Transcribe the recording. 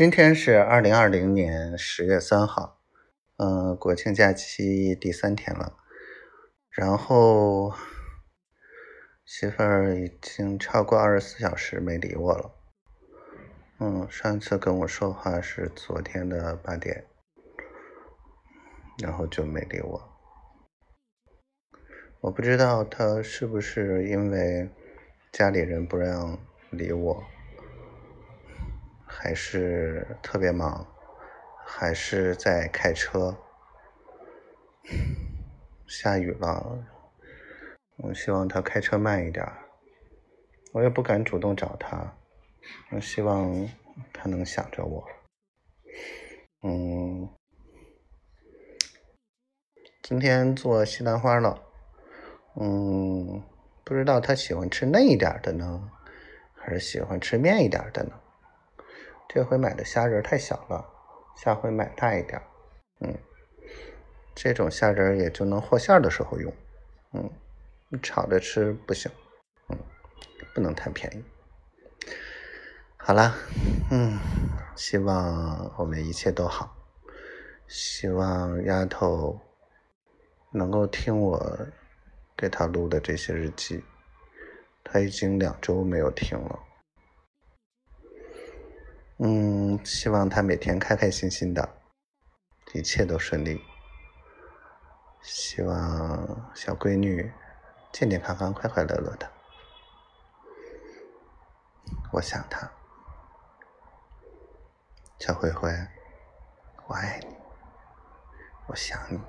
今天是二零二零年十月三号，嗯，国庆假期第三天了。然后媳妇儿已经超过二十四小时没理我了。嗯，上一次跟我说话是昨天的八点，然后就没理我。我不知道他是不是因为家里人不让理我，还是特别忙，还是在开车。下雨了，我希望他开车慢一点。我也不敢主动找他，我希望他能想着我。嗯，今天做西兰花了。嗯，不知道他喜欢吃嫩一点的呢，还是喜欢吃面一点的呢？这回买的虾仁太小了，下回买大一点。嗯，这种虾仁也就能和馅的时候用。嗯，炒着吃不行。嗯，不能贪便宜。好了，嗯，希望我们一切都好。希望丫头能够听我。给他录的这些日记，他已经两周没有听了。嗯，希望他每天开开心心的，一切都顺利。希望小闺女健健康康、快快乐乐的。我想他，小灰灰，我爱你，我想你。